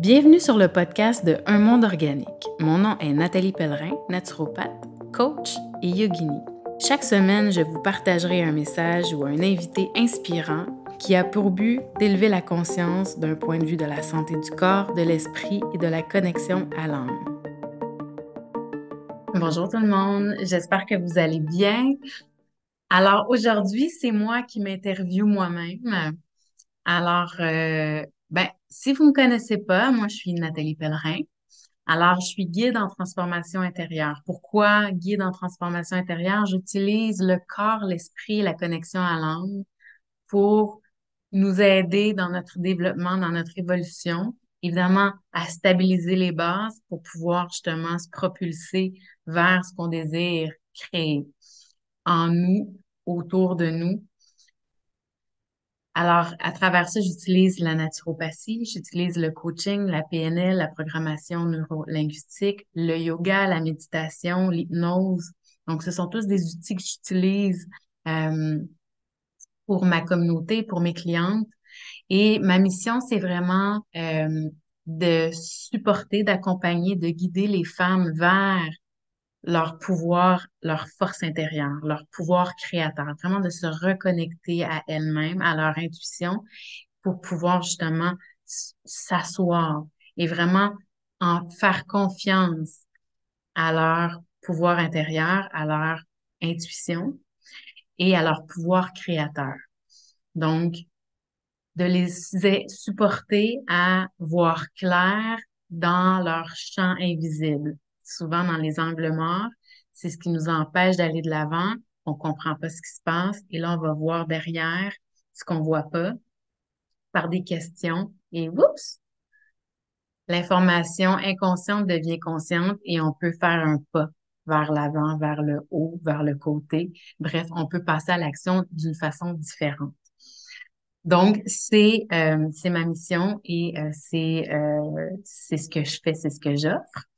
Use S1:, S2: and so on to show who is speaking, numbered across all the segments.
S1: Bienvenue sur le podcast de Un monde organique. Mon nom est Nathalie Pellerin, naturopathe, coach et yogini. Chaque semaine, je vous partagerai un message ou un invité inspirant qui a pour but d'élever la conscience d'un point de vue de la santé du corps, de l'esprit et de la connexion à l'âme. Bonjour tout le monde, j'espère que vous allez bien. Alors aujourd'hui, c'est moi qui m'interviewe moi-même. Alors, euh, ben, si vous ne me connaissez pas, moi, je suis Nathalie Pellerin. Alors, je suis guide en transformation intérieure. Pourquoi guide en transformation intérieure? J'utilise le corps, l'esprit, la connexion à l'âme pour nous aider dans notre développement, dans notre évolution. Évidemment, à stabiliser les bases pour pouvoir justement se propulser vers ce qu'on désire créer en nous, autour de nous, alors, à travers ça, j'utilise la naturopathie, j'utilise le coaching, la PNL, la programmation neurolinguistique, le yoga, la méditation, l'hypnose. Donc, ce sont tous des outils que j'utilise euh, pour ma communauté, pour mes clientes. Et ma mission, c'est vraiment euh, de supporter, d'accompagner, de guider les femmes vers leur pouvoir, leur force intérieure, leur pouvoir créateur, vraiment de se reconnecter à elles-mêmes, à leur intuition pour pouvoir justement s'asseoir et vraiment en faire confiance à leur pouvoir intérieur, à leur intuition et à leur pouvoir créateur. Donc, de les supporter à voir clair dans leur champ invisible souvent dans les angles morts. C'est ce qui nous empêche d'aller de l'avant. On comprend pas ce qui se passe. Et là, on va voir derrière ce qu'on voit pas par des questions. Et oups! L'information inconsciente devient consciente et on peut faire un pas vers l'avant, vers le haut, vers le côté. Bref, on peut passer à l'action d'une façon différente. Donc, c'est euh, ma mission et euh, c'est euh, c'est ce que je fais, c'est ce que j'offre.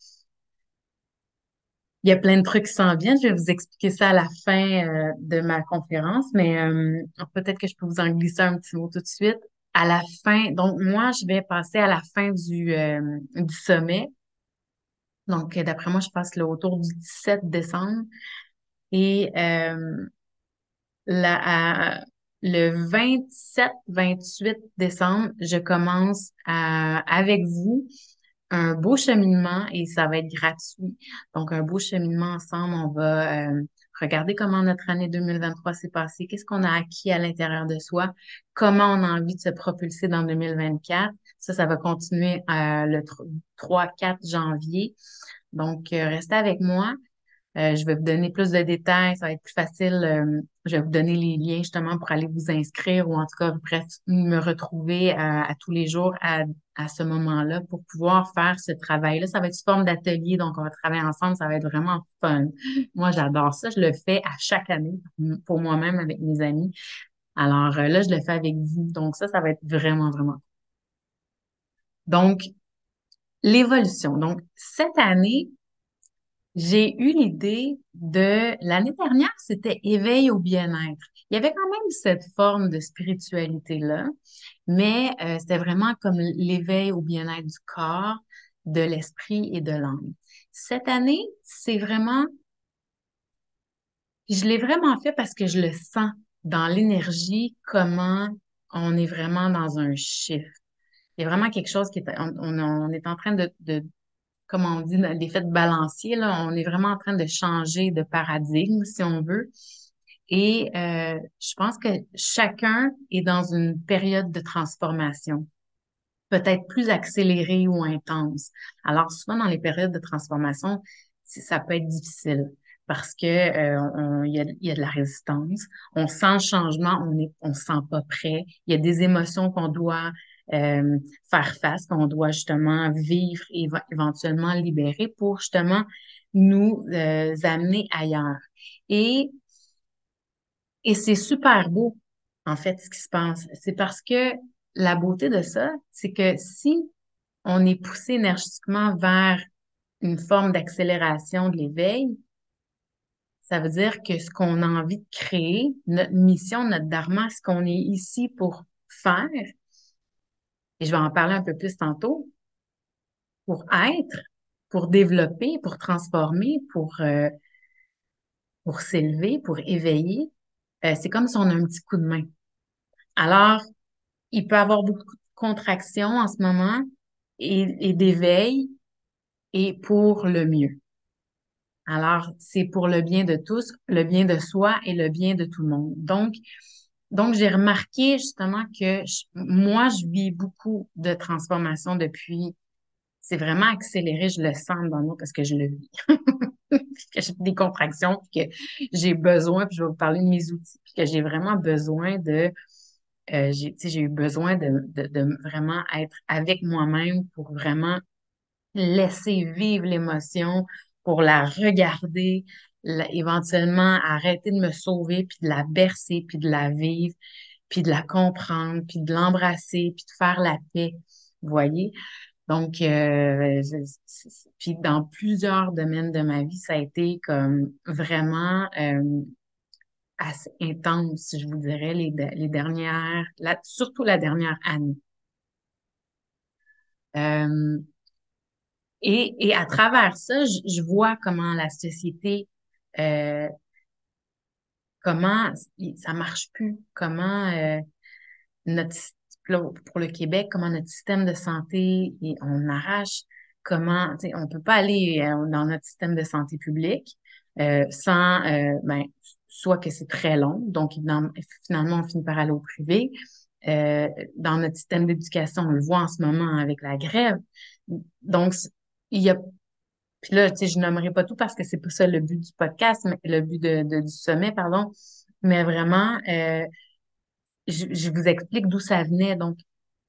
S1: Il y a plein de trucs qui s'en viennent. Je vais vous expliquer ça à la fin euh, de ma conférence, mais euh, peut-être que je peux vous en glisser un petit mot tout de suite. À la fin, donc moi, je vais passer à la fin du, euh, du sommet. Donc, d'après moi, je passe là autour du 17 décembre. Et la, le 27-28 décembre, je commence à, avec vous un beau cheminement et ça va être gratuit. Donc, un beau cheminement ensemble. On va euh, regarder comment notre année 2023 s'est passée, qu'est-ce qu'on a acquis à l'intérieur de soi, comment on a envie de se propulser dans 2024. Ça, ça va continuer euh, le 3-4 janvier. Donc, euh, restez avec moi. Euh, je vais vous donner plus de détails, ça va être plus facile. Euh, je vais vous donner les liens justement pour aller vous inscrire ou en tout cas bref, me retrouver à, à tous les jours à, à ce moment-là pour pouvoir faire ce travail-là. Ça va être sous forme d'atelier, donc on va travailler ensemble, ça va être vraiment fun. Moi, j'adore ça. Je le fais à chaque année pour moi-même avec mes amis. Alors euh, là, je le fais avec vous. Donc ça, ça va être vraiment, vraiment. Donc, l'évolution. Donc, cette année, j'ai eu l'idée de l'année dernière, c'était éveil au bien-être. Il y avait quand même cette forme de spiritualité-là, mais euh, c'était vraiment comme l'éveil au bien-être du corps, de l'esprit et de l'âme. Cette année, c'est vraiment, je l'ai vraiment fait parce que je le sens dans l'énergie, comment on est vraiment dans un chiffre. Il y a vraiment quelque chose qui est, on, on est en train de, de comme on dit, l'effet de balancier, là, on est vraiment en train de changer de paradigme, si on veut. Et euh, je pense que chacun est dans une période de transformation, peut-être plus accélérée ou intense. Alors souvent dans les périodes de transformation, ça peut être difficile parce que euh, il y, a, de la résistance, on sent le changement, on est, on se sent pas prêt, il y a des émotions qu'on doit euh, faire face, qu'on doit justement vivre et éventuellement libérer pour justement nous euh, amener ailleurs. Et, et c'est super beau, en fait, ce qui se passe. C'est parce que la beauté de ça, c'est que si on est poussé énergétiquement vers une forme d'accélération de l'éveil, ça veut dire que ce qu'on a envie de créer, notre mission, notre dharma, ce qu'on est ici pour faire, et je vais en parler un peu plus tantôt, pour être, pour développer, pour transformer, pour, euh, pour s'élever, pour éveiller, euh, c'est comme si on a un petit coup de main. Alors, il peut avoir beaucoup de contractions en ce moment et, et d'éveil et pour le mieux. Alors, c'est pour le bien de tous, le bien de soi et le bien de tout le monde. Donc, donc j'ai remarqué justement que moi, je vis beaucoup de transformation depuis. C'est vraiment accéléré, je le sens dans moi parce que je le vis. que j'ai des contractions, puis que j'ai besoin, puis je vais vous parler de mes outils, puis que j'ai vraiment besoin de, euh, j'ai, j'ai eu besoin de, de, de vraiment être avec moi-même pour vraiment laisser vivre l'émotion, pour la regarder, éventuellement arrêter de me sauver, puis de la bercer, puis de la vivre, puis de la comprendre, puis de l'embrasser, puis de faire la paix. Vous voyez? Donc, euh, puis dans plusieurs domaines de ma vie, ça a été comme vraiment euh, assez intense, je vous dirais, les, les dernières, surtout la dernière année. Euh, et, et à travers ça, je, je vois comment la société, euh, comment ça marche plus, comment euh, notre pour le Québec, comment notre système de santé, on arrache, comment, on peut pas aller euh, dans notre système de santé publique euh, sans, ben, soit que c'est très long, donc finalement on finit par aller au privé. Dans notre système d'éducation, on le voit en ce moment avec la grève. Donc, il y a puis là, tu sais, je nommerai pas tout parce que c'est pas ça le but du podcast, mais le but de, du sommet, pardon. Mais vraiment, euh, je, je, vous explique d'où ça venait. Donc,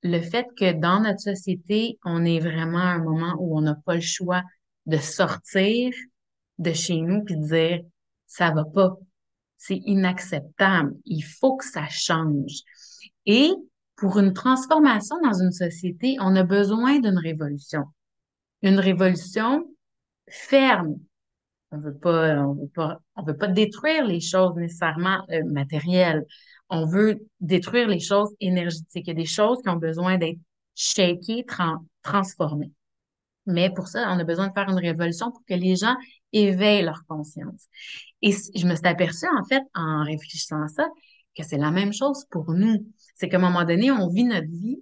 S1: le fait que dans notre société, on est vraiment à un moment où on n'a pas le choix de sortir de chez nous puis de dire ça va pas, c'est inacceptable, il faut que ça change. Et pour une transformation dans une société, on a besoin d'une révolution. Une révolution ferme. On veut pas, on veut pas, on veut pas détruire les choses nécessairement euh, matérielles. On veut détruire les choses énergétiques. Il y a des choses qui ont besoin d'être shakées, transformées. Mais pour ça, on a besoin de faire une révolution pour que les gens éveillent leur conscience. Et je me suis aperçue, en fait, en réfléchissant à ça, que c'est la même chose pour nous. C'est qu'à un moment donné, on vit notre vie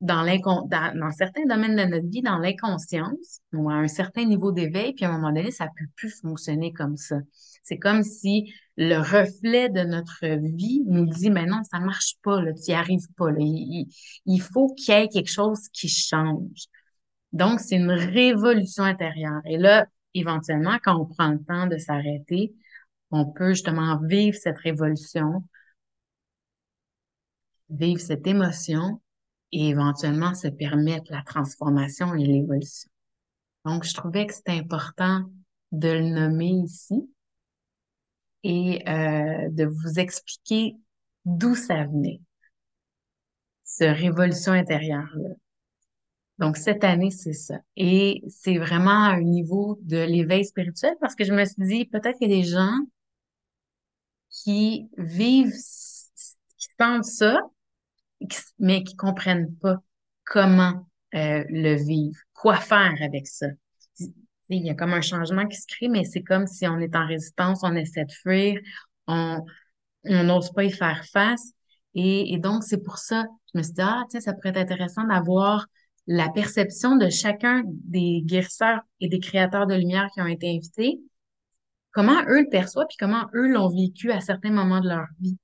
S1: dans, dans, dans certains domaines de notre vie, dans l'inconscience, ou à un certain niveau d'éveil, puis à un moment donné, ça peut plus fonctionner comme ça. C'est comme si le reflet de notre vie nous dit, mais non, ça marche pas, là, tu n'y arrives pas, là. Il, il faut qu'il y ait quelque chose qui change. Donc, c'est une révolution intérieure. Et là, éventuellement, quand on prend le temps de s'arrêter, on peut justement vivre cette révolution, vivre cette émotion et éventuellement se permettre la transformation et l'évolution. Donc, je trouvais que c'était important de le nommer ici et euh, de vous expliquer d'où ça venait, cette révolution intérieure-là. Donc, cette année, c'est ça. Et c'est vraiment à un niveau de l'éveil spirituel parce que je me suis dit, peut-être qu'il y a des gens qui vivent, qui sentent ça, mais qui comprennent pas comment euh, le vivre, quoi faire avec ça. Il y a comme un changement qui se crée, mais c'est comme si on est en résistance, on essaie de fuir, on n'ose pas y faire face. Et, donc, c'est pour ça, je me suis dit, ah, tiens, ça pourrait être intéressant d'avoir la perception de chacun des guérisseurs et des créateurs de lumière qui ont été invités, comment eux le perçoivent, puis comment eux l'ont vécu à certains moments de leur vie.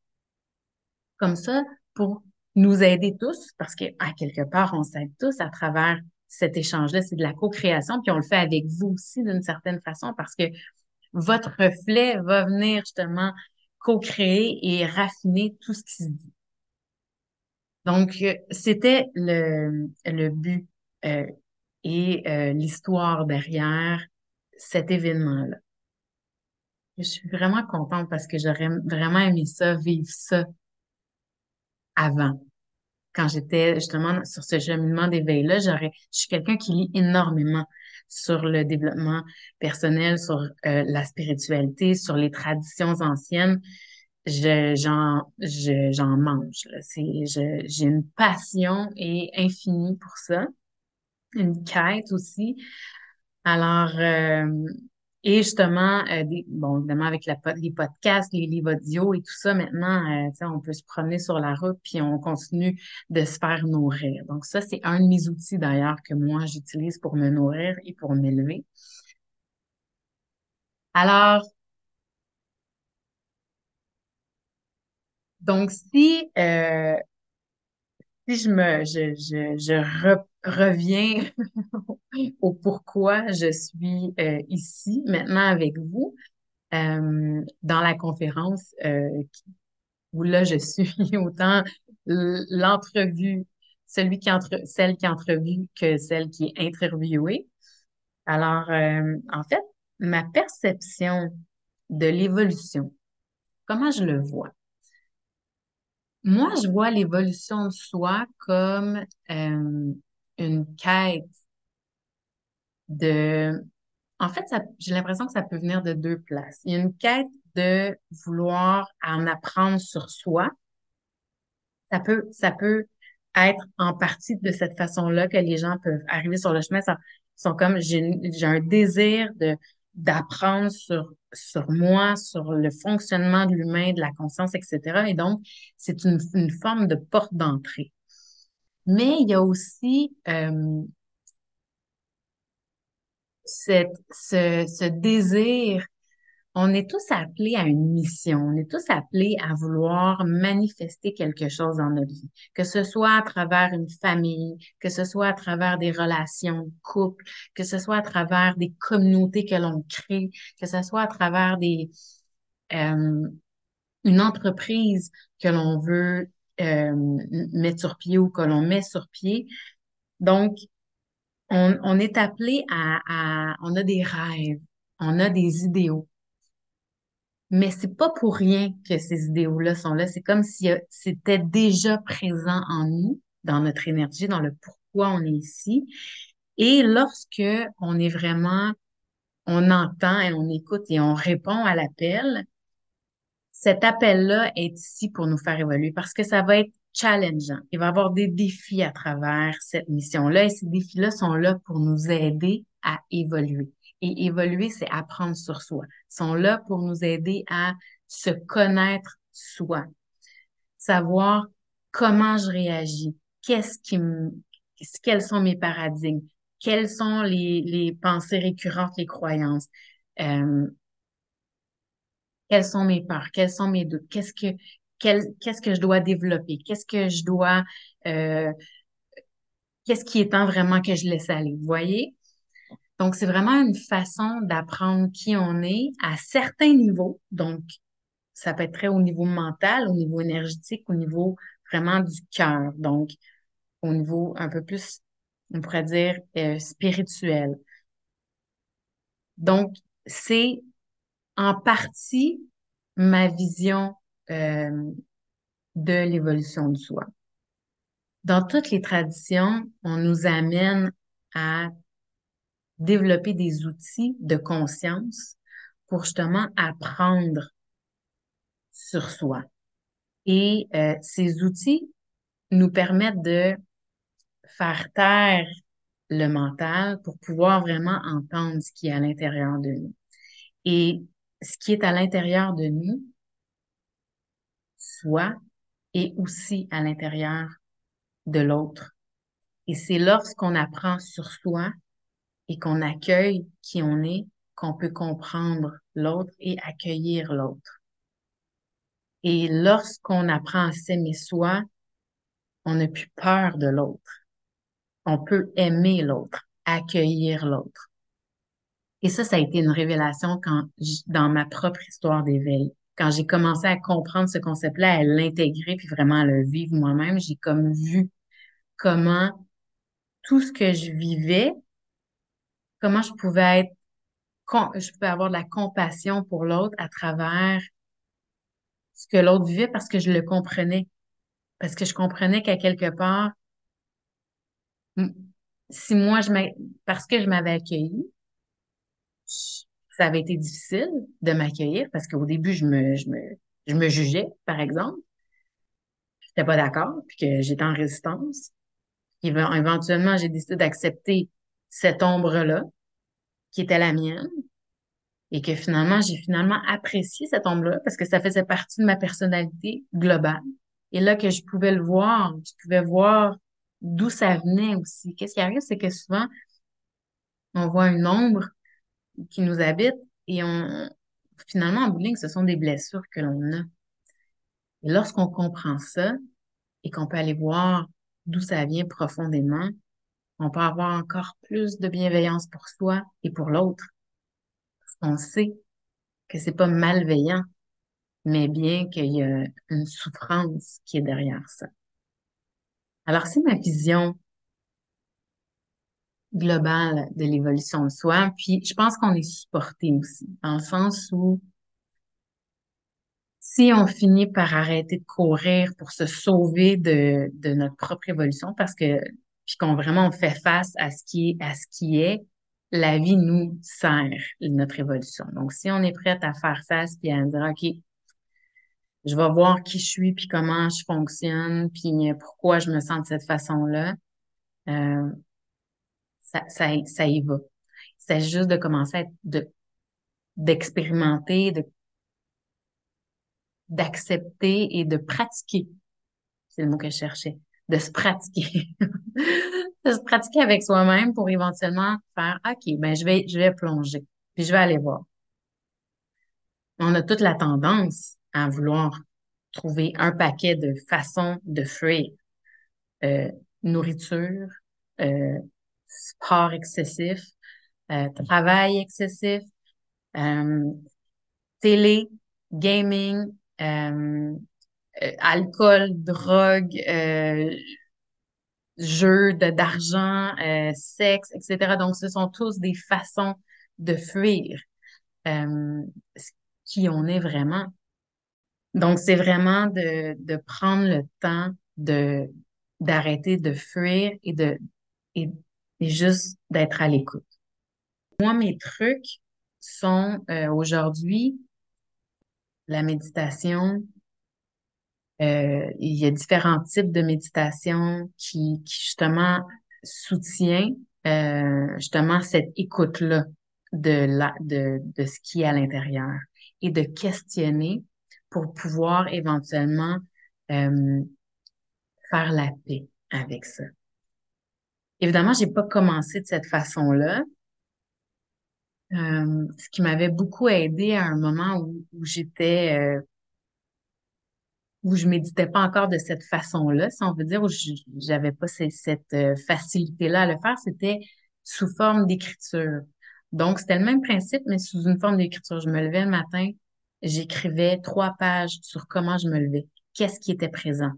S1: Comme ça, pour nous aider tous, parce que à quelque part, on s'aide tous à travers cet échange-là, c'est de la co-création, puis on le fait avec vous aussi d'une certaine façon, parce que votre reflet va venir justement co-créer et raffiner tout ce qui se dit. Donc, euh, c'était le, le but euh, et euh, l'histoire derrière cet événement-là. Je suis vraiment contente parce que j'aurais vraiment aimé ça, vivre ça avant. Quand j'étais justement sur ce cheminement d'éveil-là, j'aurais, je suis quelqu'un qui lit énormément sur le développement personnel, sur la spiritualité, sur les traditions anciennes je, j'en, je, j'en mange. C'est, je, j'ai une passion et infinie pour ça. une quête aussi. Alors, euh, et justement, euh, bon, évidemment, avec la, les podcasts, les livres audio et tout ça, maintenant, euh, on peut se promener sur la route, puis on continue de se faire nourrir. Donc, ça, c'est un de mes outils d'ailleurs que moi, j'utilise pour me nourrir et pour m'élever. Alors, donc, si, euh, si je me, je, je, je reviens au pourquoi je suis euh, ici maintenant avec vous euh, dans la conférence euh, où là je suis autant l'entrevue, celui qui entre, celle qui entrevue que celle qui est interviewée. Alors, en fait, ma perception de l'évolution, comment je le vois? Moi, je vois l'évolution de soi comme euh, une quête de... En fait, j'ai l'impression que ça peut venir de deux places. Il y a une quête de vouloir en apprendre sur soi. Ça peut, ça peut être en partie de cette façon-là que les gens peuvent arriver sur le chemin. Ça, sont comme, j'ai un désir d'apprendre sur, sur moi, sur le fonctionnement de l'humain, de la conscience, etc. Et donc, c'est une, une forme de porte d'entrée. Mais il y a aussi euh, ce, désir. On est tous appelés à une mission, on est tous appelés à vouloir manifester quelque chose dans notre vie, que ce soit à travers une famille, que ce soit à travers des relations de couple, que ce soit à travers des communautés que l'on crée, que ce soit à travers des euh, une entreprise que l'on veut euh, mettre sur pied ou que l'on met sur pied. Donc, on, on est appelé à, à, on a des rêves, on a des idéaux. Mais c'est pas pour rien que ces idéaux-là sont là. C'est comme si euh, c'était déjà présent en nous, dans notre énergie, dans le pourquoi on est ici. Et lorsque on est vraiment, on entend et on écoute et on répond à l'appel, cet appel-là est ici pour nous faire évoluer parce que ça va être challengeant. Il va y avoir des défis à travers cette mission-là et ces défis-là sont là pour nous aider à évoluer. Et évoluer, c'est apprendre sur soi. Ils sont là pour nous aider à se connaître soi, savoir comment je réagis, qu'est-ce qui me, quels sont mes paradigmes, quelles sont les, les pensées récurrentes, les croyances, euh, quelles sont mes peurs, quels sont mes doutes, qu'est-ce que qu'est-ce que je dois développer, qu'est-ce que je dois, euh, qu'est-ce qui est temps vraiment que je laisse aller, vous voyez? Donc, c'est vraiment une façon d'apprendre qui on est à certains niveaux. Donc, ça peut être au niveau mental, au niveau énergétique, au niveau vraiment du cœur. Donc, au niveau un peu plus, on pourrait dire, euh, spirituel. Donc, c'est en partie ma vision euh, de l'évolution du soi. Dans toutes les traditions, on nous amène à développer des outils de conscience pour justement apprendre sur soi. Et euh, ces outils nous permettent de faire taire le mental pour pouvoir vraiment entendre ce qui est à l'intérieur de nous. Et ce qui est à l'intérieur de nous, soit, et aussi à l'intérieur de l'autre. Et c'est lorsqu'on apprend sur soi et qu'on accueille qui on est, qu'on peut comprendre l'autre et accueillir l'autre. Et lorsqu'on apprend à s'aimer soi, on n'a plus peur de l'autre. On peut aimer l'autre, accueillir l'autre. Et ça, ça a été une révélation quand, dans ma propre histoire d'éveil. Quand j'ai commencé à comprendre ce concept-là, à l'intégrer, puis vraiment à le vivre moi-même, j'ai comme vu comment tout ce que je vivais comment je pouvais être, je pouvais avoir de la compassion pour l'autre à travers ce que l'autre vivait parce que je le comprenais. Parce que je comprenais qu'à quelque part, si moi, je parce que je m'avais accueilli, ça avait été difficile de m'accueillir parce qu'au début, je me, je me, je me jugeais, par exemple. J'étais pas d'accord, puis que j'étais en résistance. éventuellement, j'ai décidé d'accepter cette ombre-là, qui était la mienne, et que finalement, j'ai finalement apprécié cette ombre-là parce que ça faisait partie de ma personnalité globale. Et là que je pouvais le voir, je pouvais voir d'où ça venait aussi. Qu'est-ce qui arrive, c'est que souvent, on voit une ombre qui nous habite et on, finalement, en bout ce sont des blessures que l'on a. Et lorsqu'on comprend ça et qu'on peut aller voir d'où ça vient profondément, on peut avoir encore plus de bienveillance pour soi et pour l'autre. Qu'on sait que c'est pas malveillant, mais bien qu'il y a une souffrance qui est derrière ça. Alors, c'est ma vision globale de l'évolution de soi. Puis, je pense qu'on est supporté aussi, dans le sens où si on finit par arrêter de courir pour se sauver de, de notre propre évolution, parce que puis qu'on vraiment fait face à ce qui est à ce qui est, la vie nous sert notre évolution. Donc, si on est prête à faire face puis à dire ok, je vais voir qui je suis puis comment je fonctionne puis pourquoi je me sens de cette façon-là, euh, ça, ça, ça y va. C'est juste de commencer à d'expérimenter, de d'accepter et de pratiquer. C'est le mot que je cherchais. De se pratiquer. de se pratiquer avec soi-même pour éventuellement faire, OK, ben, je vais, je vais plonger. Puis je vais aller voir. On a toute la tendance à vouloir trouver un paquet de façons de fuir. Euh, nourriture, euh, sport excessif, euh, travail excessif, euh, télé, gaming, euh, alcool, drogue, jeux d'argent, sexe, etc. Donc, ce sont tous des façons de fuir qui on est vraiment. Donc, c'est vraiment de, de prendre le temps de d'arrêter de fuir et de et juste d'être à l'écoute. Moi, mes trucs sont euh, aujourd'hui la méditation. Euh, il y a différents types de méditation qui, qui justement soutient euh, justement cette écoute-là de, la, de, de ce qui est à l'intérieur et de questionner pour pouvoir éventuellement euh, faire la paix avec ça. Évidemment, j'ai pas commencé de cette façon-là. Euh, ce qui m'avait beaucoup aidé à un moment où, où j'étais euh, où je méditais pas encore de cette façon-là, si on veut dire, où j'avais pas cette euh, facilité-là à le faire, c'était sous forme d'écriture. Donc, c'était le même principe, mais sous une forme d'écriture. Je me levais le matin, j'écrivais trois pages sur comment je me levais, qu'est-ce qui était présent,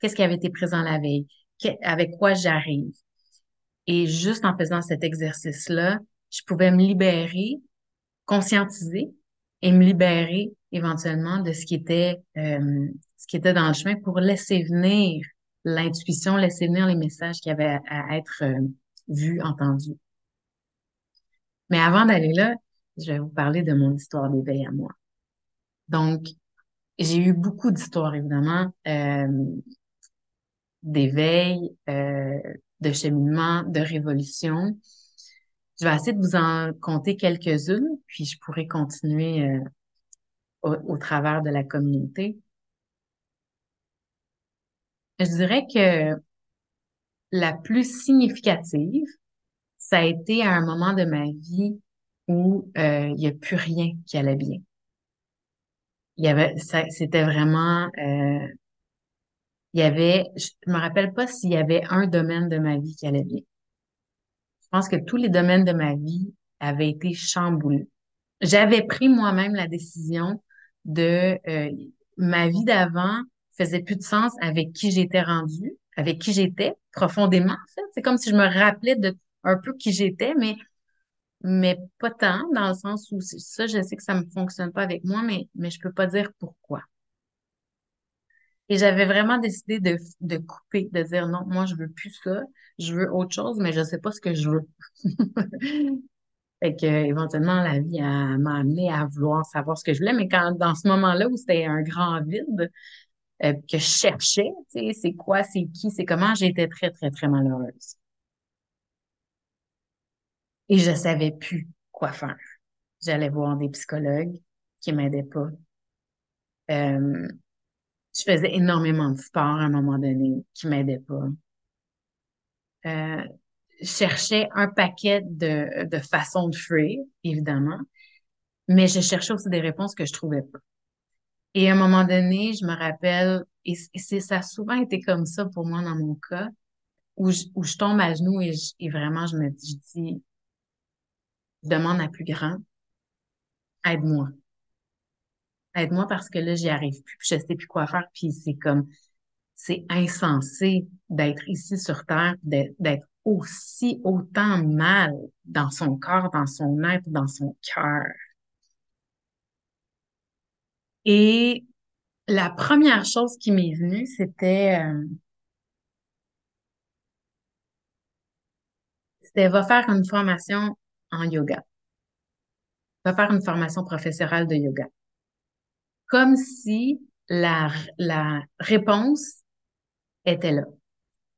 S1: qu'est-ce qui avait été présent la veille, avec quoi j'arrive. Et juste en faisant cet exercice-là, je pouvais me libérer, conscientiser et me libérer éventuellement de ce qui était euh, ce qui était dans le chemin pour laisser venir l'intuition, laisser venir les messages qui avaient à, être euh, vus, entendus. Mais avant d'aller là, je vais vous parler de mon histoire d'éveil à moi. Donc, j'ai eu beaucoup d'histoires, évidemment, euh, d'éveil, euh, de cheminement, de révolution. Je vais essayer de vous en compter quelques-unes, puis je pourrai continuer euh, au, au, travers de la communauté. Je dirais que la plus significative, ça a été à un moment de ma vie où euh, il n'y a plus rien qui allait bien. Il y avait, c'était vraiment, euh, il y avait, je me rappelle pas s'il y avait un domaine de ma vie qui allait bien. Je pense que tous les domaines de ma vie avaient été chamboulés. J'avais pris moi-même la décision de euh, ma vie d'avant faisait plus de sens avec qui j'étais rendue, avec qui j'étais profondément, en fait. C'est comme si je me rappelais de un peu qui j'étais, mais mais pas tant, dans le sens où ça, je sais que ça me fonctionne pas avec moi, mais, mais je peux pas dire pourquoi. Et j'avais vraiment décidé de, de couper, de dire non, moi, je veux plus ça, je veux autre chose, mais je sais pas ce que je veux. Fait que, éventuellement, la vie m'a amené à vouloir savoir ce que je voulais, mais quand, dans ce moment-là où c'était un grand vide, euh, que je cherchais, tu sais, c'est quoi, c'est qui, c'est comment, j'étais très, très, très malheureuse. Et je savais plus quoi faire. J'allais voir des psychologues qui m'aidaient pas. Euh, je faisais énormément de sport à un moment donné qui m'aidaient pas. Euh, je cherchais un paquet de, de façons de fuir, évidemment, mais je cherchais aussi des réponses que je trouvais pas. Et à un moment donné, je me rappelle, et c'est ça a souvent été comme ça pour moi dans mon cas, où je, où je tombe à genoux et, je- et vraiment je me je dis, demande à plus grand, aide-moi. Aide-moi parce que là, j'y arrive plus, puis je sais plus quoi faire, puis c'est comme, c'est insensé d'être ici sur Terre, d'être aussi autant mal dans son corps, dans son être, dans son cœur. Et la première chose qui m'est venue, c'était, euh, c'était va faire une formation en yoga, va faire une formation professorale de yoga. Comme si la, la réponse était là.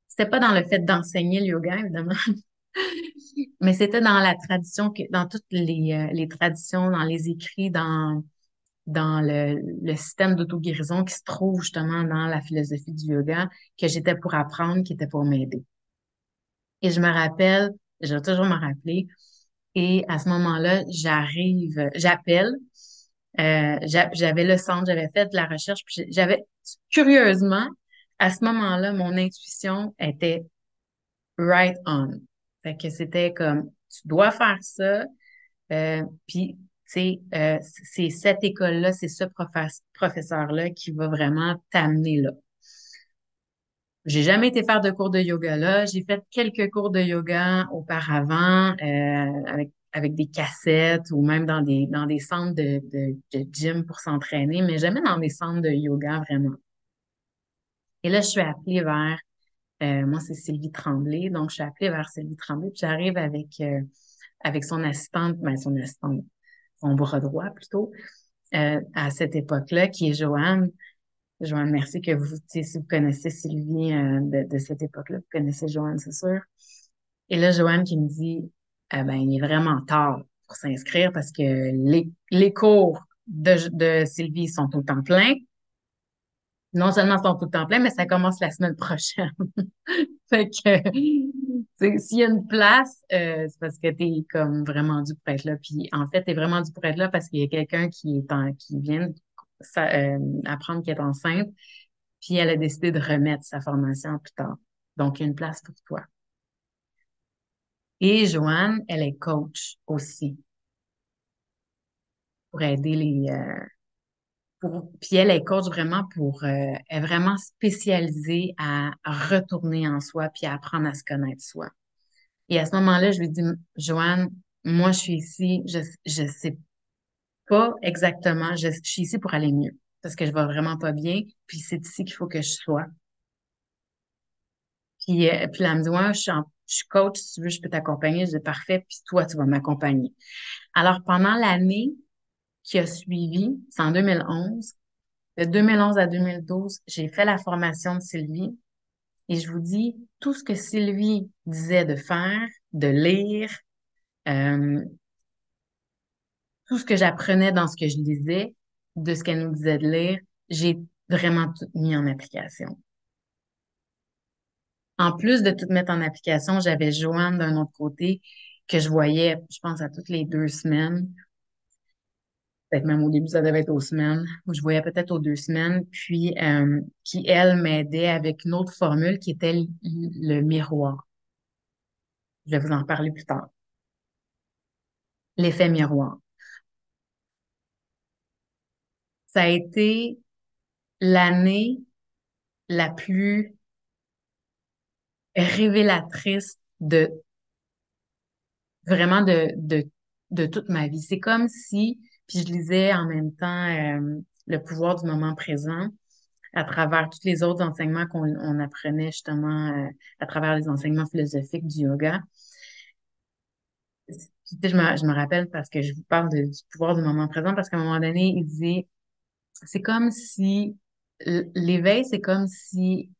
S1: C'était pas dans le fait d'enseigner le yoga, évidemment, mais c'était dans la tradition, dans toutes les, euh, les traditions, dans les écrits, dans, dans le, le système d'auto-guérison qui se trouve justement dans la philosophie du yoga, que j'étais pour apprendre, qui était pour m'aider. Et je me rappelle, je vais toujours me rappeler, et à ce moment-là, j'arrive, j'appelle, euh, j'a- j'avais le centre, j'avais fait de la recherche, puis j'avais, curieusement, à ce moment-là, mon intuition était right on. Fait que c'était comme, tu dois faire ça, euh, puis, euh, c'est cette école-là, c'est ce professe- professeur-là qui va vraiment t'amener là. J'ai jamais été faire de cours de yoga là. J'ai fait quelques cours de yoga auparavant, euh, avec, avec des cassettes ou même dans des, dans des centres de, de, de gym pour s'entraîner, mais jamais dans des centres de yoga vraiment. Et là, je suis appelée vers, euh, moi, c'est Sylvie Tremblay, donc je suis appelée vers Sylvie Tremblay, puis j'arrive avec, euh, avec son assistante, ben, son assistante, son bras droit plutôt, euh, à cette époque-là, qui est Joanne. Joanne, merci que vous, si vous connaissez Sylvie euh, de, de cette époque-là, vous connaissez Joanne, c'est sûr. Et là, Joanne qui me dit, ah ben, il est vraiment tard pour s'inscrire parce que les, les cours de, de Sylvie sont tout le temps pleins. Non seulement sont tout le temps pleins, mais ça commence la semaine prochaine. Fait que, tu s'il y a une place, euh, c'est parce que t'es comme vraiment dû pour être là. Puis en fait, t'es vraiment dû pour être là parce qu'il y a quelqu'un qui est en, qui vient euh, apprendre qu'elle est enceinte, puis elle a décidé de remettre sa formation plus tard. Donc, il y a une place pour toi. Et Joanne, elle est coach aussi pour aider les, euh, pour, puis elle est coach vraiment pour, euh, est vraiment spécialisée à retourner en soi puis à apprendre à se connaître soi. Et à ce moment-là, je lui dis, Joanne, moi, je suis ici, je, je sais pas exactement, je, je suis ici pour aller mieux parce que je vais vraiment pas bien, puis c'est ici qu'il faut que je sois. Puis, euh, puis là, elle me dit, ouais, je suis, en- je suis coach, si tu veux, je peux t'accompagner. Je dis, parfait, puis toi, tu vas m'accompagner. Alors, pendant l'année qui a suivi, c'est en 2011, de 2011 à 2012, j'ai fait la formation de Sylvie et je vous dis, tout ce que Sylvie disait de faire, de lire, euh, tout ce que j'apprenais dans ce que je lisais, de ce qu'elle nous disait de lire, j'ai vraiment tout mis en application. En plus de tout mettre en application, j'avais Joanne d'un autre côté que je voyais, je pense, à toutes les deux semaines. Peut-être même au début, ça devait être aux semaines. Je voyais peut-être aux deux semaines. Puis, euh, qui, elle, m'aidait avec une autre formule qui était le, le miroir. Je vais vous en parler plus tard. L'effet miroir. Ça a été l'année la plus révélatrice de vraiment de, de, de toute ma vie. C'est comme si, puis je lisais en même temps euh, Le pouvoir du moment présent à travers tous les autres enseignements qu'on on apprenait justement euh, à travers les enseignements philosophiques du yoga. Je me, je me rappelle parce que je vous parle du pouvoir du moment présent parce qu'à un moment donné, il dit, c'est comme si l'éveil, c'est comme si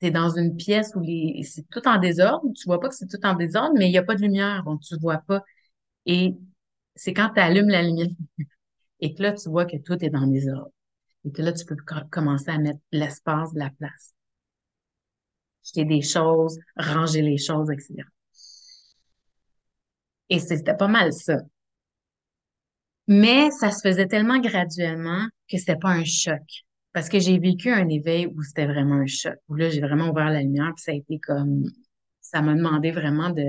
S1: tu es dans une pièce où les, c'est tout en désordre. Tu vois pas que c'est tout en désordre, mais il n'y a pas de lumière, donc tu vois pas. Et c'est quand tu allumes la lumière et que là, tu vois que tout est dans désordre. Et que là, tu peux commencer à mettre l'espace la place. Jeter des choses, ranger les choses, etc. Et c'était pas mal ça. Mais ça se faisait tellement graduellement que c'était pas un choc. Parce que j'ai vécu un éveil où c'était vraiment un choc. Où là, j'ai vraiment ouvert la lumière, puis ça a été comme ça m'a demandé vraiment de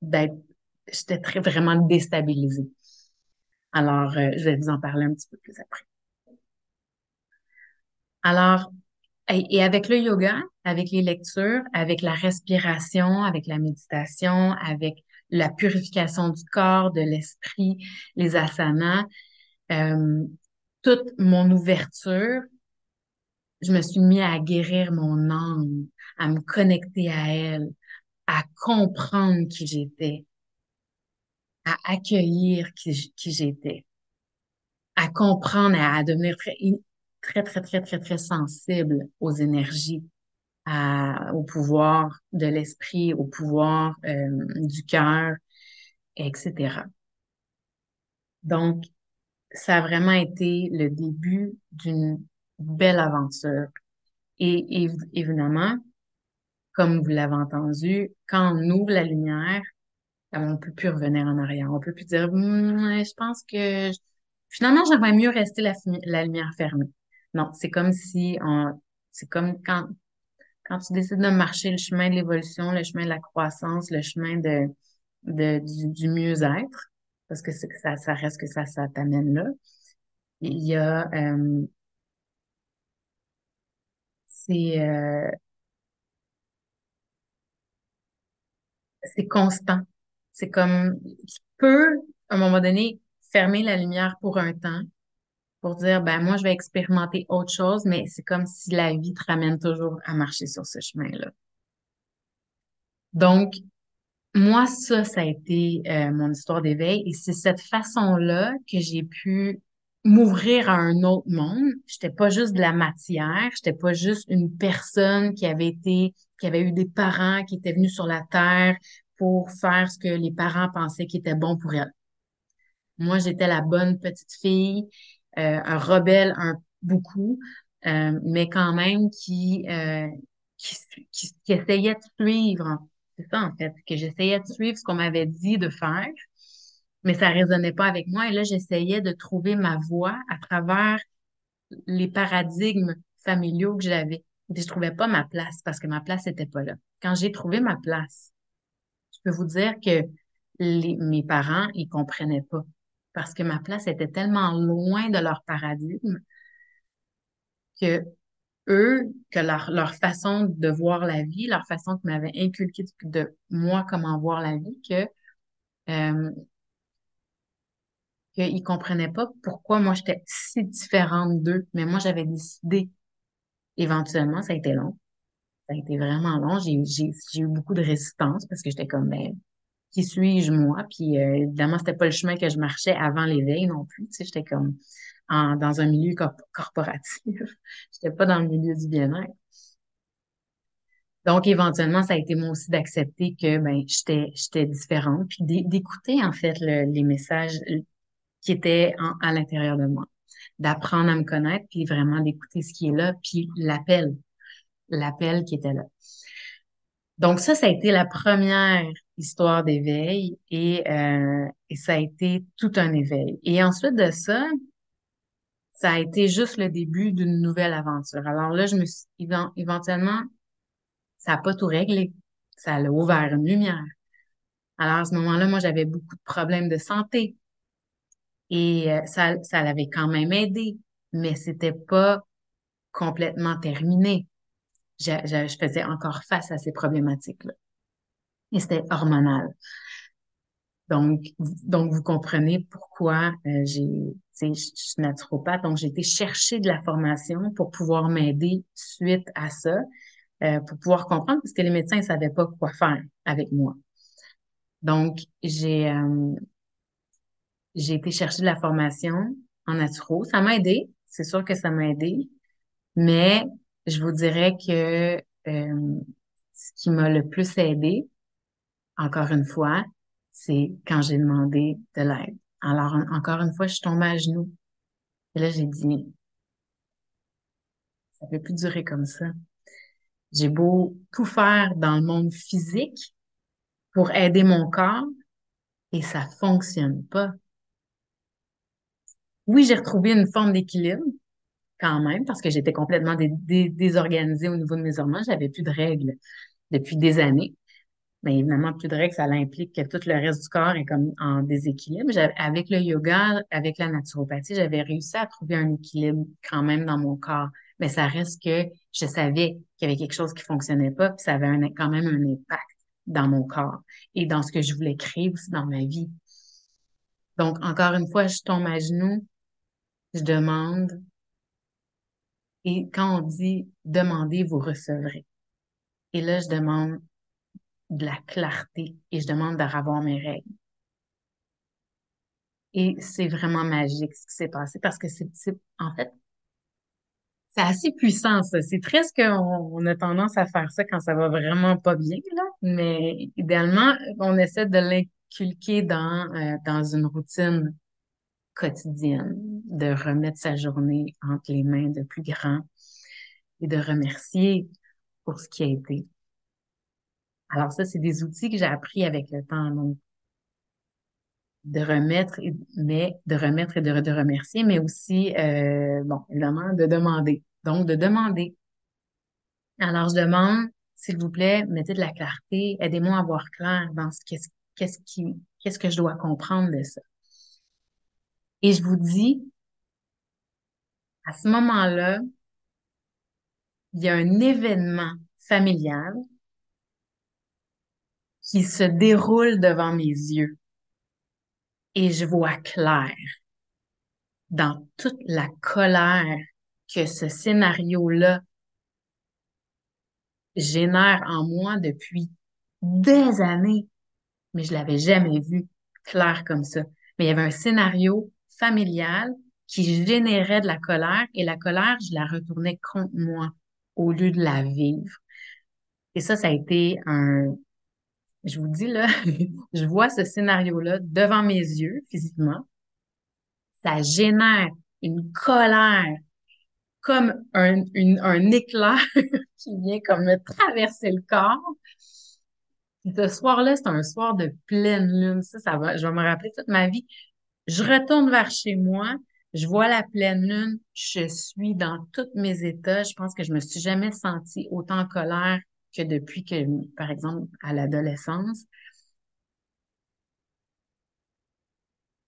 S1: d'être j'étais très vraiment déstabilisée. Alors, euh, je vais vous en parler un petit peu plus après. Alors, et avec le yoga, avec les lectures, avec la respiration, avec la méditation, avec la purification du corps, de l'esprit, les asanas, euh, toute mon ouverture, je me suis mis à guérir mon âme, à me connecter à elle, à comprendre qui j'étais, à accueillir qui, j'étais, à comprendre, à, à devenir très, très, très, très, très, très sensible aux énergies, à, au pouvoir de l'esprit, au pouvoir euh, du cœur, etc. Donc, ça a vraiment été le début d'une belle aventure. Et, évidemment, comme vous l'avez entendu, quand on ouvre la lumière, on peut plus revenir en arrière. On peut plus dire, hum, je pense que finalement, j'aimerais mieux rester la, lumière fermée. Non, c'est comme si on, c'est comme quand, quand tu décides de marcher le chemin de l'évolution, le chemin de la croissance, le chemin de, de du mieux-être, parce que ça, ça reste que ça, ça t'amène là. Il y a, euh, c'est, euh, c'est constant. C'est comme, tu peux, à un moment donné, fermer la lumière pour un temps, pour dire, ben, moi, je vais expérimenter autre chose, mais c'est comme si la vie te ramène toujours à marcher sur ce chemin-là. Donc, moi, ça, ça a été euh, mon histoire d'éveil et c'est cette façon-là que j'ai pu m'ouvrir à un autre monde. J'étais pas juste de la matière, j'étais pas juste une personne qui avait été, qui avait eu des parents qui étaient venus sur la terre pour faire ce que les parents pensaient qui était bon pour elle. Moi, j'étais la bonne petite fille, euh, un rebelle un beaucoup, euh, mais quand même euh, qui, qui, qui, essayait de suivre. C'est ça, en fait, que j'essayais de suivre ce qu'on m'avait dit de faire, mais ça résonnait pas avec moi. Et là, j'essayais de trouver ma voie à travers les paradigmes familiaux que j'avais. Et je trouvais pas ma place parce que ma place était pas là. Quand j'ai trouvé ma place, je peux vous dire que mes parents, ils comprenaient pas parce que ma place était tellement loin de leur paradigme que eux, que leur, leur façon de voir la vie, leur façon que m'avait inculqué de moi comment voir la vie, que euh, qu'ils comprenaient pas pourquoi moi j'étais si différente d'eux. Mais moi, j'avais décidé, éventuellement, ça a été long. Ça a été vraiment long. J'ai eu beaucoup de résistance parce que j'étais comme, ben, qui suis-je moi? Puis euh, évidemment, c'était pas le chemin que je marchais avant l'éveil non plus. Tu sais, j'étais comme en, dans un milieu corporatif. j'étais pas dans le milieu du bien-être. Donc, éventuellement, ça a été moi aussi d'accepter que ben j'étais différente, puis d'écouter en fait les messages qui étaient à l'intérieur de moi, d'apprendre à me connaître, puis vraiment d'écouter ce qui est là, puis l'appel, l'appel qui était là. Donc ça, ça a été la première histoire d'éveil et, euh, et ça a été tout un éveil. Et ensuite de ça, ça a été juste le début d'une nouvelle aventure. Alors là, je me suis éventuellement, ça n'a pas tout réglé. Ça a ouvert une lumière. Alors à ce moment-là, moi, j'avais beaucoup de problèmes de santé. Et euh, ça, ça l'avait quand même aidé, mais c'était pas complètement terminé. Je, je, faisais encore face à ces problématiques-là. Et c'était hormonal. Donc, vous comprenez pourquoi euh, j'ai, je suis naturopathe, donc j'ai été chercher de la formation pour pouvoir m'aider suite à ça, euh, pour pouvoir comprendre parce que les médecins ne savaient pas quoi faire avec moi. Donc, j'ai euh, j'ai été chercher de la formation en naturo. Ça m'a aidé. c'est sûr que ça m'a aidé, mais je vous dirais que euh, ce qui m'a le plus aidé, encore une fois, c'est quand j'ai demandé de l'aide. Alors, encore une fois, je suis tombée à genoux. Et là, j'ai dit, ça peut plus durer comme ça. J'ai beau tout faire dans le monde physique pour aider mon corps et ça fonctionne pas. Oui, j'ai retrouvé une forme d'équilibre quand même parce que j'étais complètement désorganisée au niveau de mes hormones. J'avais plus de règles depuis des années. Mais évidemment, plus de règles, ça implique que tout le reste du corps est comme en déséquilibre. Avec le yoga, avec la naturopathie, j'avais réussi à trouver un équilibre quand même dans mon corps. Mais ça reste que je savais qu'il y avait quelque chose qui fonctionnait pas, puis ça avait quand même un impact dans mon corps et dans ce que je voulais créer aussi dans ma vie. Donc, encore une fois, je tombe à genoux, je demande. Et quand on dit demandez, vous recevrez. Et là, je demande de la clarté et je demande de revoir mes règles. Et c'est vraiment magique ce qui s'est passé parce que c'est, en fait, c'est assez puissant, ça. C'est très ce qu'on on a tendance à faire ça quand ça va vraiment pas bien, là. Mais idéalement, on essaie de l'inculquer dans, euh, dans une routine quotidienne, de remettre sa journée entre les mains de plus grands et de remercier pour ce qui a été. Alors ça, c'est des outils que j'ai appris avec le temps. Donc, de remettre, mais de remettre et de, de remercier, mais aussi, euh, bon, évidemment, de demander. Donc, de demander. Alors, je demande, s'il vous plaît, mettez de la clarté, aidez-moi à voir clair dans ce qu'est-ce qu'est-ce qui qu'est-ce que je dois comprendre de ça. Et je vous dis, à ce moment-là, il y a un événement familial qui se déroule devant mes yeux et je vois clair dans toute la colère que ce scénario-là génère en moi depuis des années, mais je l'avais jamais vu clair comme ça. Mais il y avait un scénario familial qui générait de la colère et la colère, je la retournais contre moi au lieu de la vivre. Et ça, ça a été un, je vous dis là, je vois ce scénario-là devant mes yeux physiquement. Ça génère une colère comme un, un éclair qui vient comme me traverser le corps. ce soir-là, c'est un soir de pleine lune. Ça, ça va, je vais me rappeler toute ma vie. Je retourne vers chez moi, je vois la pleine lune, je suis dans tous mes états. Je pense que je me suis jamais sentie autant en colère que depuis que, par exemple, à l'adolescence.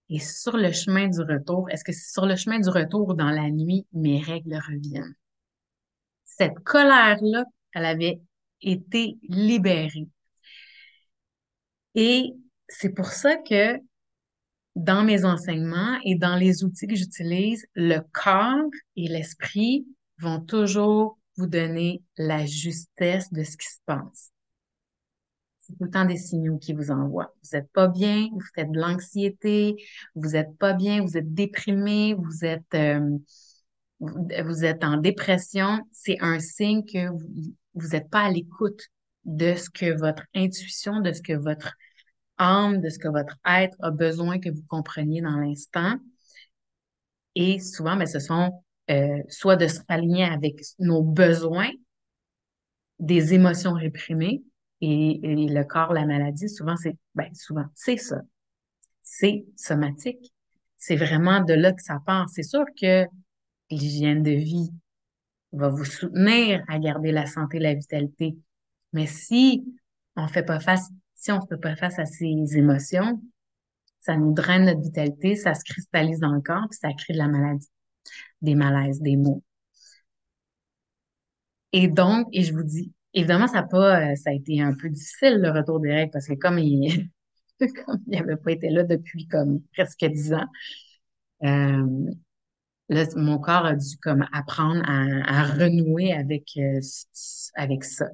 S1: Et sur le chemin du retour, est-ce que sur le chemin du retour dans la nuit, mes règles reviennent? Cette colère-là, elle avait été libérée. Et c'est pour ça que dans mes enseignements et dans les outils que j'utilise, le corps et l'esprit vont toujours vous donner la justesse de ce qui se passe. C'est tout le temps des signaux qui vous envoient. Vous êtes pas bien, vous faites de l'anxiété, vous êtes pas bien, vous êtes déprimé, vous êtes euh, vous êtes en dépression. C'est un signe que vous n'êtes pas à l'écoute de ce que votre intuition, de ce que votre âme, de ce que votre être a besoin que vous compreniez dans l'instant. Et souvent, mais ben, ce sont euh, soit de se aligner avec nos besoins, des émotions réprimées, et, le corps, la maladie, souvent, c'est, ben, souvent, c'est ça. C'est somatique. C'est vraiment de là que ça part. C'est sûr que l'hygiène de vie va vous soutenir à garder la santé, la vitalité. Mais si on fait pas face, si on fait pas face à ces émotions, ça nous draine notre vitalité, ça se cristallise dans le corps, puis ça crée de la maladie des malaises, des maux. Et donc, et je vous dis, évidemment, ça a pas, euh, ça a été un peu difficile le retour des règles parce que comme il, comme il avait pas été là depuis comme presque dix ans, euh, mon corps a dû comme apprendre à, renouer avec euh, avec ça.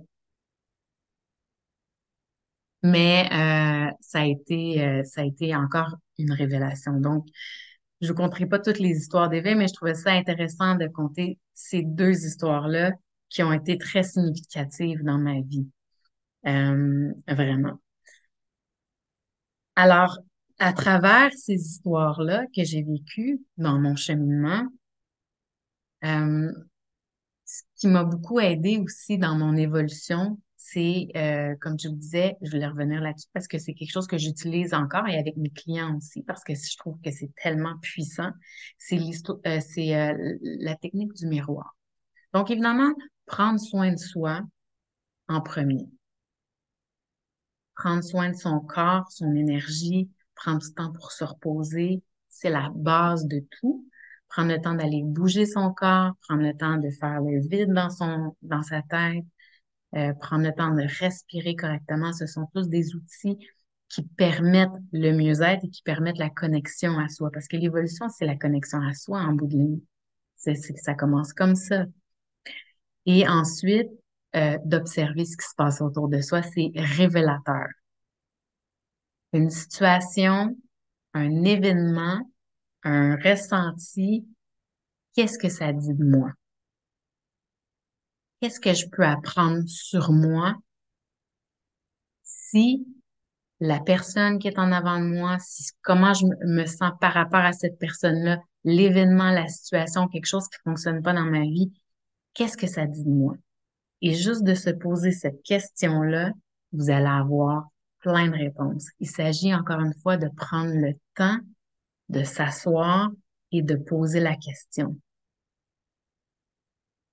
S1: Mais ça a été ça a été encore une révélation. Donc, je vous conterai pas toutes les histoires d'éveil, mais je trouvais ça intéressant de compter ces deux histoires-là qui ont été très significatives dans ma vie. Euh, vraiment. Alors, à travers ces histoires-là que j'ai vécues dans mon cheminement, euh, ce qui m'a beaucoup aidé aussi dans mon évolution, c'est, euh, comme je vous disais, je voulais revenir là-dessus parce que c'est quelque chose que j'utilise encore et avec mes clients aussi parce que je trouve que c'est tellement puissant. C'est euh, c'est euh, la technique du miroir. Donc, évidemment, prendre soin de soi en premier. Prendre soin de son corps, son énergie, prendre du temps pour se reposer, c'est la base de tout. Prendre le temps d'aller bouger son corps, prendre le temps de faire le vide dans son, dans sa tête, euh, prendre le temps de respirer correctement, ce sont tous des outils qui permettent le mieux-être et qui permettent la connexion à soi. Parce que l'évolution, c'est la connexion à soi en bout de ligne. C'est, ça commence comme ça. Et ensuite, euh, d'observer ce qui se passe autour de soi, c'est révélateur. Une situation, un événement, un ressenti, qu'est-ce que ça dit de moi? Qu'est-ce que je peux apprendre sur moi si la personne qui est en avant de moi, si comment je me sens par rapport à cette personne-là, l'événement, la situation, quelque chose qui fonctionne pas dans ma vie, qu'est-ce que ça dit de moi? Et juste de se poser cette question-là, vous allez avoir plein de réponses. Il s'agit encore une fois de prendre le temps de s'asseoir et de poser la question.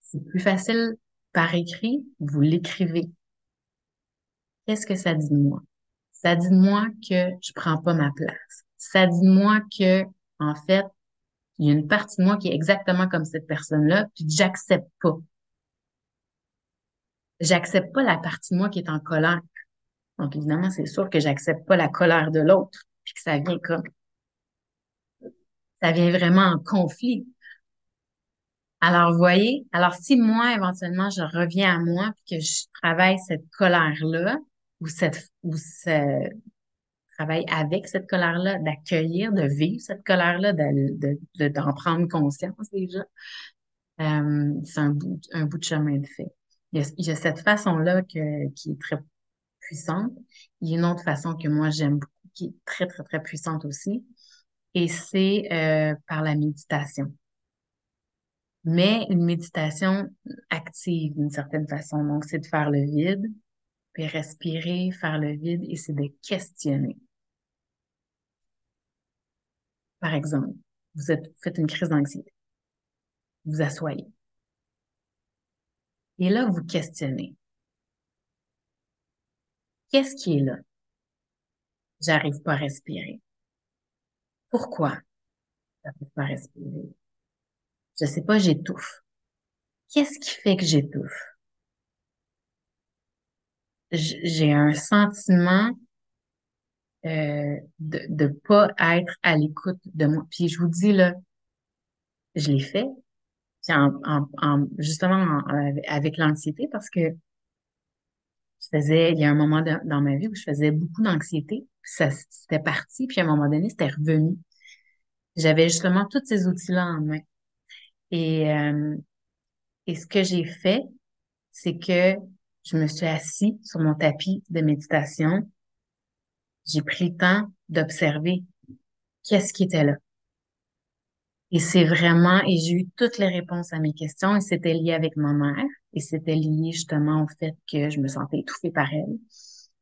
S1: C'est plus facile par écrit, vous l'écrivez. Qu'est-ce que ça dit de moi? Ça dit de moi que je prends pas ma place. Ça dit de moi que, en fait, il y a une partie de moi qui est exactement comme cette personne-là, puis j'accepte pas. J'accepte pas la partie de moi qui est en colère. Donc, évidemment, c'est sûr que j'accepte pas la colère de l'autre, puis que ça vient comme, ça vient vraiment en conflit. Alors, vous voyez, alors si moi, éventuellement, je reviens à moi puis que je travaille cette colère-là, ou cette, ou ce, travaille avec cette colère-là, d'accueillir, de vivre cette colère-là, de, de, d'en prendre conscience déjà, euh, c'est un bout, un bout de chemin de fait. Il y a, cette façon-là qui est très puissante. Il y a une autre façon que moi j'aime beaucoup, qui est très, très, très puissante aussi, et c'est euh, par la méditation mais une méditation active d'une certaine façon. Donc, c'est de faire le vide, puis respirer, faire le vide, et c'est de questionner. Par exemple, vous, êtes, faites une crise d'anxiété. Vous asseyez. Et là, vous questionnez. Qu'est-ce qui est là? J'arrive pas à respirer. Pourquoi? J'arrive pas à respirer? Je sais pas, j'étouffe. Qu'est-ce qui fait que j'étouffe? J'ai un sentiment euh, de ne pas être à l'écoute de moi. Puis je vous dis, là, je l'ai fait. en, justement avec l'anxiété parce que je faisais, il y a un moment dans ma vie où je faisais beaucoup d'anxiété. Ça, c'était parti, puis à un moment donné, c'était revenu. J'avais justement tous ces outils-là en main. Et, euh, et ce que j'ai fait, c'est que je me suis assis sur mon tapis de méditation. J'ai pris le temps d'observer qu'est-ce qui était là. Et c'est vraiment, et j'ai eu toutes les réponses à mes questions, et c'était lié avec ma mère, et c'était lié justement au fait que je me sentais étouffée par elle,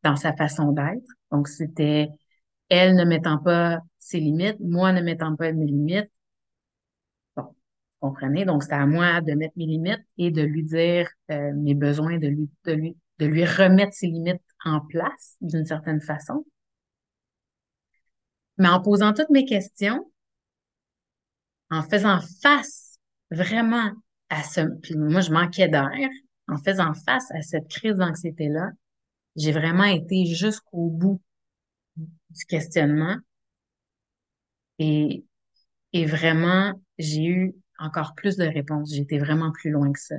S1: dans sa façon d'être. Donc, c'était elle ne mettant pas ses limites, moi ne mettant pas mes limites, comprenez? Donc, c'est à moi de mettre mes limites et de lui dire euh, mes besoins, de lui, de lui, de lui remettre ses limites en place d'une certaine façon. Mais en posant toutes mes questions, en faisant face vraiment à ce, puis moi, je manquais d'air, en faisant face à cette crise d'anxiété-là, j'ai vraiment été jusqu'au bout du questionnement et, et vraiment, j'ai eu encore plus de réponses. J'étais vraiment plus loin que ça.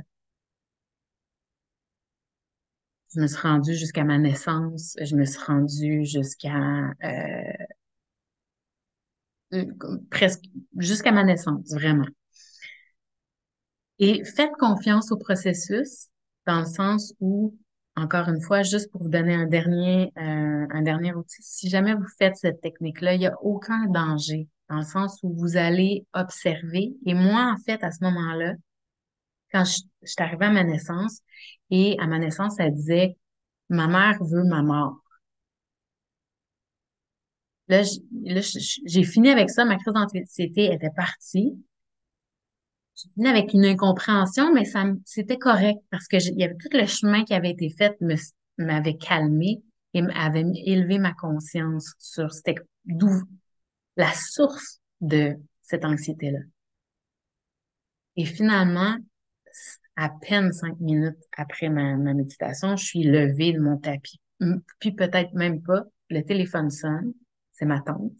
S1: Je me suis rendue jusqu'à ma naissance. Je me suis rendue jusqu'à euh, presque jusqu'à ma naissance, vraiment. Et faites confiance au processus dans le sens où, encore une fois, juste pour vous donner un dernier, euh, un dernier outil, si jamais vous faites cette technique-là, il n'y a aucun danger dans le sens où vous allez observer. Et moi, en fait, à ce moment-là, quand je, je suis arrivée à ma naissance, et à ma naissance, elle disait, ma mère veut ma mort. Là, j'ai fini avec ça, ma crise d'anxiété était partie. J'ai fini avec une incompréhension, mais ça c'était correct parce que il y avait tout le chemin qui avait été fait m'avait calmé et m'avait élevé ma conscience sur c'était d'où la source de cette anxiété-là. Et finalement, à peine cinq minutes après ma, méditation, je suis levée de mon tapis. Puis peut-être même pas, le téléphone sonne, c'est ma tante.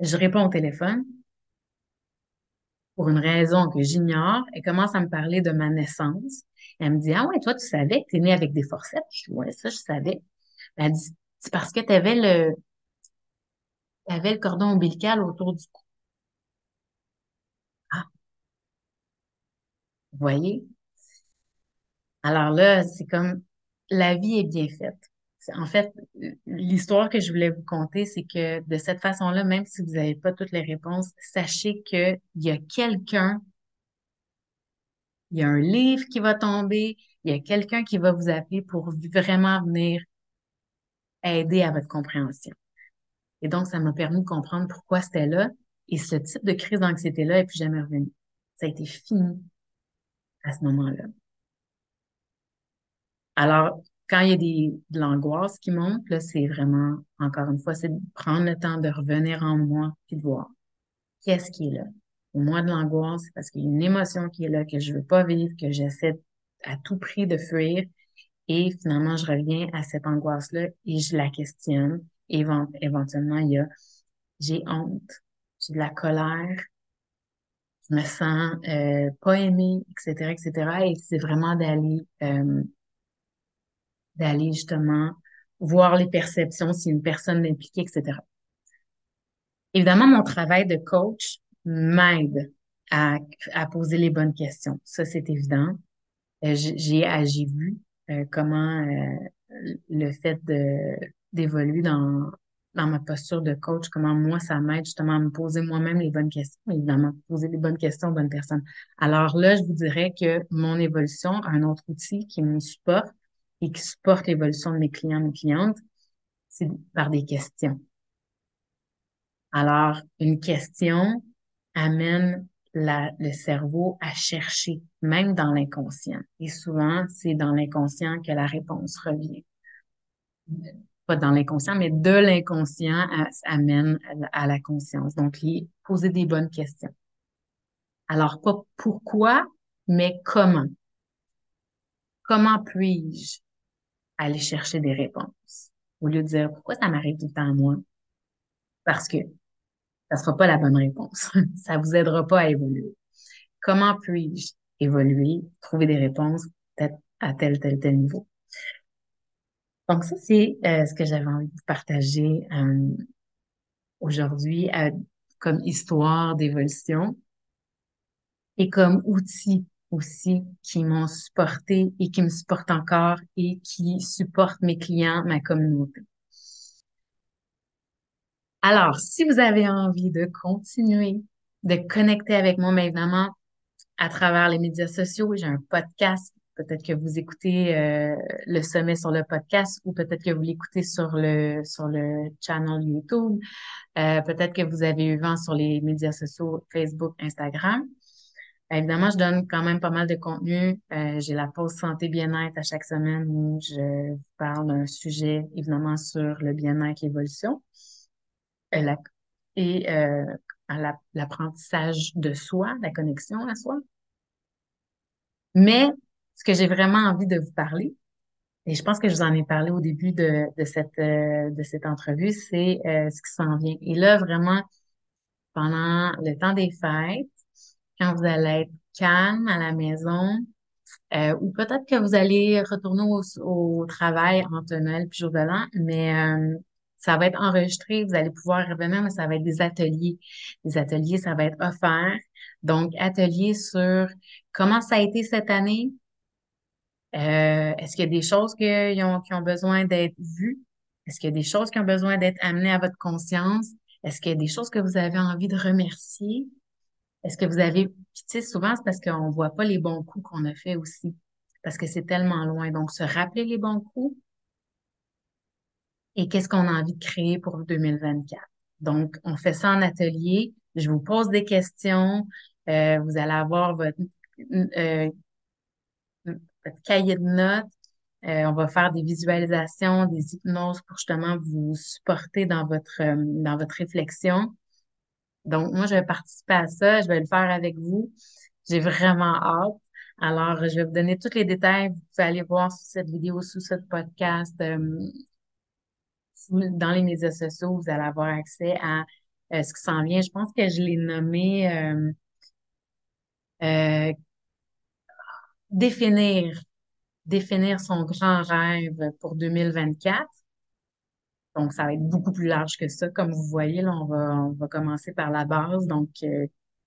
S1: Je réponds au téléphone pour une raison que j'ignore. Elle commence à me parler de ma naissance. Elle me dit, ah ouais, toi, tu savais que tu es née avec des forceps? Je dis, ouais, ça, je savais. Elle dit, c'est parce que tu avais le, avais le cordon ombilical autour du cou. Ah. Vous voyez? Alors là, c'est comme, la vie est bien faite. En fait, l'histoire que je voulais vous conter, c'est que de cette façon-là, même si vous n'avez pas toutes les réponses, sachez qu'il y a quelqu'un, il y a un livre qui va tomber, il y a quelqu'un qui va vous appeler pour vraiment venir aider à votre compréhension. Et donc, ça m'a permis de comprendre pourquoi c'était là. Et ce type de crise d'anxiété-là n'est plus jamais revenu. Ça a été fini à ce moment-là. Alors, quand il y a des, de l'angoisse qui monte, là, c'est vraiment, encore une fois, c'est de prendre le temps de revenir en moi puis de voir qu'est-ce qui est là. Pour moi, de l'angoisse, c'est parce qu'il y a une émotion qui est là, que je veux pas vivre, que j'essaie à tout prix de fuir. Et finalement, je reviens à cette angoisse-là et je la questionne. Éventuellement, il y a, j'ai honte, j'ai de la colère, je me sens euh, pas aimée, etc., etc. Et c'est vraiment d'aller euh, d'aller justement voir les perceptions, si une personne est impliquée, etc. Évidemment, mon travail de coach m'aide à, à, poser les bonnes questions. Ça, c'est évident. Euh, j'ai, j'ai vu euh, comment euh, le fait de, d'évoluer dans, dans ma posture de coach, comment moi, ça m'aide justement à me poser moi-même les bonnes questions, évidemment, poser les bonnes questions aux bonnes personnes. Alors là, je vous dirais que mon évolution, un autre outil qui me supporte, et qui supporte l'évolution de mes clients, mes clientes, c'est par des questions. Alors, une question amène la, le cerveau à chercher, même dans l'inconscient. Et souvent, c'est dans l'inconscient que la réponse revient. Pas dans l'inconscient, mais de l'inconscient amène à la conscience. Donc, poser des bonnes questions. Alors, pas pourquoi, mais comment. Comment puis-je aller chercher des réponses? Au lieu de dire pourquoi ça m'arrive tout le temps à moi? Parce que ça sera pas la bonne réponse. ça vous aidera pas à évoluer. Comment puis-je évoluer, trouver des réponses à tel, tel, tel niveau? Donc ça, c'est euh, ce que j'avais envie de partager euh, aujourd'hui euh, comme histoire d'évolution et comme outil aussi qui m'ont supporté et qui me supportent encore et qui supportent mes clients, ma communauté. Alors, si vous avez envie de continuer de connecter avec moi, mais évidemment, à travers les médias sociaux, j'ai un podcast. Peut-être que vous écoutez euh, le sommet sur le podcast ou peut-être que vous l'écoutez sur le sur le channel YouTube. Euh, peut-être que vous avez eu vent sur les médias sociaux Facebook, Instagram. Évidemment, je donne quand même pas mal de contenu. Euh, j'ai la pause santé bien-être à chaque semaine où je parle d'un sujet, évidemment, sur le bien-être, l'évolution euh, et euh, l'apprentissage de soi, la connexion à soi. Mais ce que j'ai vraiment envie de vous parler, et je pense que je vous en ai parlé au début de, de cette, de cette entrevue, c'est ce qui s'en vient. Et là, vraiment, pendant le temps des fêtes, quand vous allez être calme à la maison, euh, ou peut-être que vous allez retourner au, travail en Noël puis jour de l'an, mais euh, Ça va être enregistré, vous allez pouvoir revenir, mais ça va être des ateliers. Des ateliers, ça va être offert. Donc, ateliers sur comment ça a été cette année. Euh, est-ce qu'il y a des choses qui ont, qui ont besoin d'être vues? Est-ce qu'il y a des choses qui ont besoin d'être amenées à votre conscience? Est-ce qu'il y a des choses que vous avez envie de remercier? Est-ce que vous avez, puis tu sais, souvent, c'est parce qu'on voit pas les bons coups qu'on a fait aussi, parce que c'est tellement loin. Donc, se rappeler les bons coups et qu'est-ce qu'on a envie de créer pour 2024. Donc, on fait ça en atelier. Je vous pose des questions. Euh, vous allez avoir votre, euh, votre cahier de notes. Euh, on va faire des visualisations, des hypnoses pour justement vous supporter dans votre, euh, dans votre réflexion. Donc, moi, je vais participer à ça. Je vais le faire avec vous. J'ai vraiment hâte. Alors, je vais vous donner tous les détails. Vous pouvez aller voir sur cette vidéo, sous ce podcast. Euh, dans les médias sociaux, vous allez avoir accès à ce qui s'en vient. Je pense que je l'ai nommé définir, définir son grand rêve pour 2024. Donc, ça va être beaucoup plus large que ça. Comme vous voyez, là, on va, on va commencer par la base. Donc,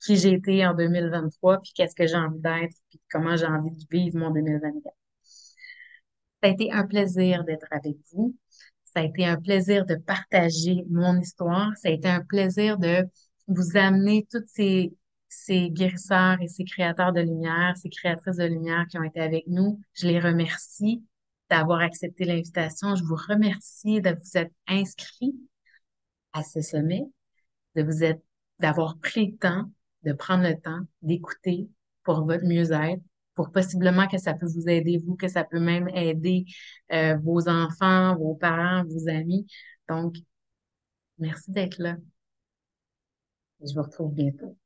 S1: qui j'ai été en 2023, puis qu'est-ce que j'ai envie d'être, puis comment j'ai envie de vivre mon 2024. Ça a été un plaisir d'être avec vous. Ça a été un plaisir de partager mon histoire. Ça a été un plaisir de vous amener toutes ces, ces guérisseurs et ces créateurs de lumière, ces créatrices de lumière qui ont été avec nous. Je les remercie d'avoir accepté l'invitation. Je vous remercie de vous être inscrit à ce sommet, de vous être, d'avoir pris le temps, de prendre le temps d'écouter pour votre mieux-être, pour possiblement que ça peut vous aider, vous, que ça peut même aider euh, vos enfants, vos parents, vos amis. Donc, merci d'être là. Je vous retrouve bientôt.